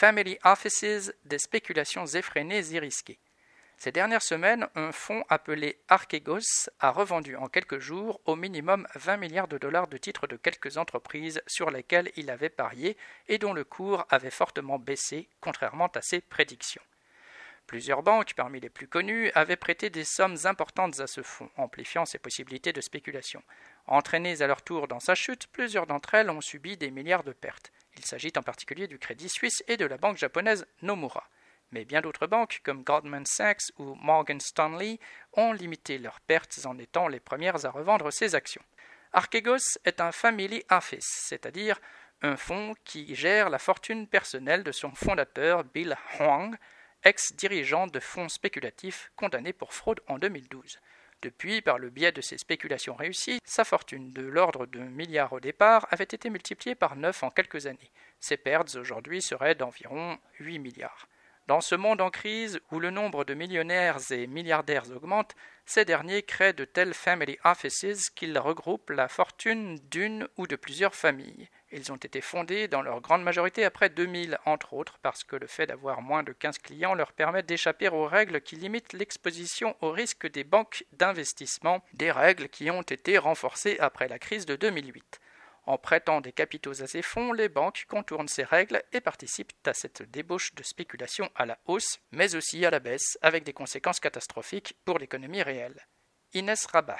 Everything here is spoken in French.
Family Offices, des spéculations effrénées et risquées. Ces dernières semaines, un fonds appelé Archegos a revendu en quelques jours au minimum 20 milliards de dollars de titres de quelques entreprises sur lesquelles il avait parié et dont le cours avait fortement baissé, contrairement à ses prédictions. Plusieurs banques, parmi les plus connues, avaient prêté des sommes importantes à ce fonds, amplifiant ses possibilités de spéculation. Entraînées à leur tour dans sa chute, plusieurs d'entre elles ont subi des milliards de pertes. Il s'agit en particulier du Crédit Suisse et de la banque japonaise Nomura mais bien d'autres banques, comme Goldman Sachs ou Morgan Stanley, ont limité leurs pertes en étant les premières à revendre ces actions. Archegos est un family office, c'est-à-dire un fonds qui gère la fortune personnelle de son fondateur Bill Huang, ex-dirigeant de fonds spéculatifs condamné pour fraude en 2012. Depuis, par le biais de ses spéculations réussies, sa fortune de l'ordre de milliards au départ avait été multipliée par neuf en quelques années. Ses pertes aujourd'hui seraient d'environ 8 milliards. Dans ce monde en crise où le nombre de millionnaires et milliardaires augmente, ces derniers créent de tels family offices qu'ils regroupent la fortune d'une ou de plusieurs familles. Ils ont été fondés dans leur grande majorité après 2000, entre autres parce que le fait d'avoir moins de 15 clients leur permet d'échapper aux règles qui limitent l'exposition au risque des banques d'investissement, des règles qui ont été renforcées après la crise de 2008. En prêtant des capitaux à ces fonds, les banques contournent ces règles et participent à cette débauche de spéculation à la hausse, mais aussi à la baisse, avec des conséquences catastrophiques pour l'économie réelle. Inès Rabat.